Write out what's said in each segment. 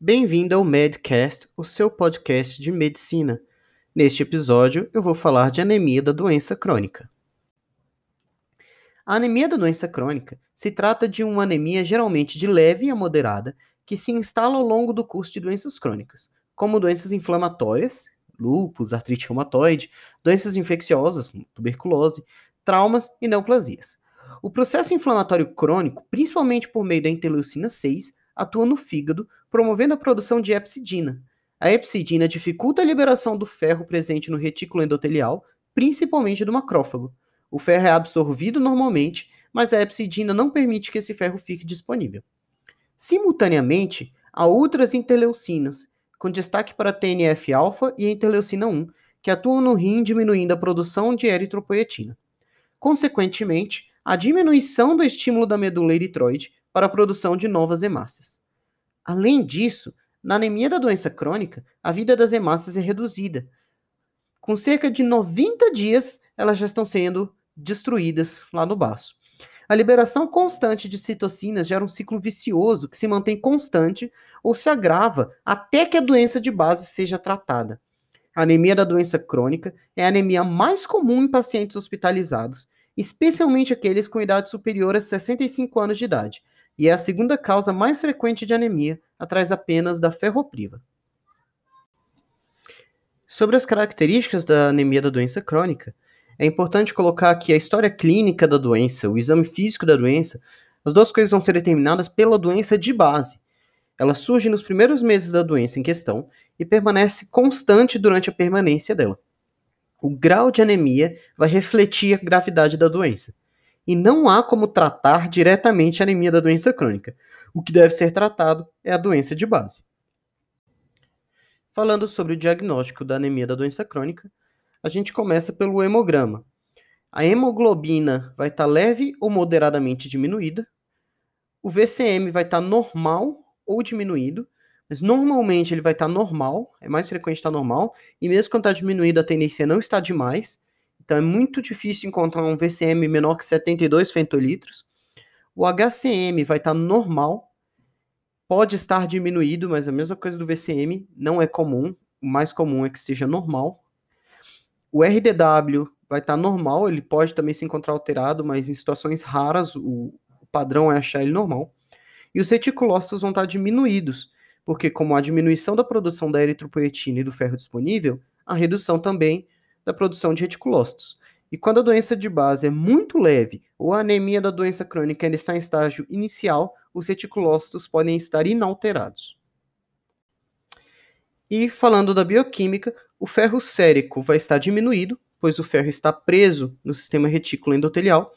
Bem-vindo ao Medcast, o seu podcast de medicina. Neste episódio, eu vou falar de anemia da doença crônica. A anemia da doença crônica se trata de uma anemia geralmente de leve a moderada que se instala ao longo do curso de doenças crônicas, como doenças inflamatórias, lúpus, artrite reumatoide, doenças infecciosas, tuberculose, traumas e neoplasias. O processo inflamatório crônico, principalmente por meio da interleucina 6, atua no fígado, promovendo a produção de epsidina. A epsidina dificulta a liberação do ferro presente no retículo endotelial, principalmente do macrófago. O ferro é absorvido normalmente, mas a epsidina não permite que esse ferro fique disponível. Simultaneamente, há outras interleucinas, com destaque para TNF-alfa e a interleucina 1, que atuam no rim diminuindo a produção de eritropoetina. Consequentemente, a diminuição do estímulo da medula eritroide para a produção de novas hemácias. Além disso, na anemia da doença crônica, a vida das hemácias é reduzida. Com cerca de 90 dias, elas já estão sendo destruídas lá no baço. A liberação constante de citocinas gera um ciclo vicioso que se mantém constante ou se agrava até que a doença de base seja tratada. A anemia da doença crônica é a anemia mais comum em pacientes hospitalizados, especialmente aqueles com idade superior a 65 anos de idade, e é a segunda causa mais frequente de anemia, atrás apenas da ferropriva. Sobre as características da anemia da doença crônica, é importante colocar que a história clínica da doença, o exame físico da doença, as duas coisas vão ser determinadas pela doença de base. Ela surge nos primeiros meses da doença em questão e permanece constante durante a permanência dela. O grau de anemia vai refletir a gravidade da doença e não há como tratar diretamente a anemia da doença crônica. O que deve ser tratado é a doença de base. Falando sobre o diagnóstico da anemia da doença crônica, a gente começa pelo hemograma. A hemoglobina vai estar tá leve ou moderadamente diminuída. O VCM vai estar tá normal ou diminuído, mas normalmente ele vai estar tá normal, é mais frequente estar normal, e mesmo quando está diminuído, a tendência não está demais. Então é muito difícil encontrar um VCM menor que 72 fentolitros. O HCM vai estar normal, pode estar diminuído, mas a mesma coisa do VCM não é comum. O mais comum é que esteja normal. O RDW vai estar normal, ele pode também se encontrar alterado, mas em situações raras o, padrão é achar ele normal. E os reticulócitos vão estar diminuídos, porque como a diminuição da produção da eritropoetina e do ferro disponível, a redução também da produção de reticulócitos. E quando a doença de base é muito leve ou a anemia da doença crônica ainda está em estágio inicial, os reticulócitos podem estar inalterados. E falando da bioquímica, o ferro sérico vai estar diminuído, pois o ferro está preso no sistema retículo endotelial.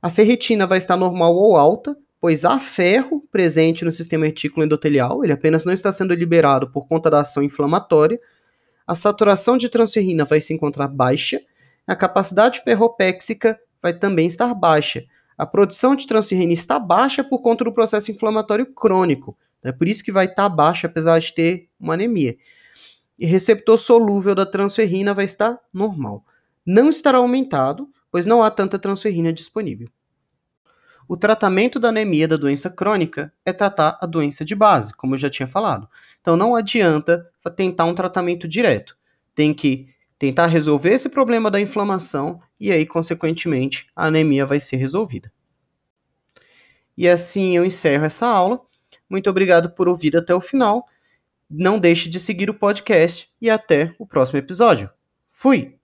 A ferritina vai estar normal ou alta, pois há ferro presente no sistema retículo endotelial, ele apenas não está sendo liberado por conta da ação inflamatória, a saturação de transferrina vai se encontrar baixa, a capacidade ferropéxica vai também estar baixa. A produção de transferrina está baixa por conta do processo inflamatório crônico. É por isso que vai estar baixa, apesar de ter uma anemia. E receptor solúvel da transferrina vai estar normal. Não estará aumentado, pois não há tanta transferrina disponível. O tratamento da anemia da doença crônica é tratar a doença de base, como eu já tinha falado. Então não adianta tentar um tratamento direto. Tem que tentar resolver esse problema da inflamação e aí, consequentemente, a anemia vai ser resolvida. E assim eu encerro essa aula. Muito obrigado por ouvir até o final. Não deixe de seguir o podcast e até o próximo episódio. Fui!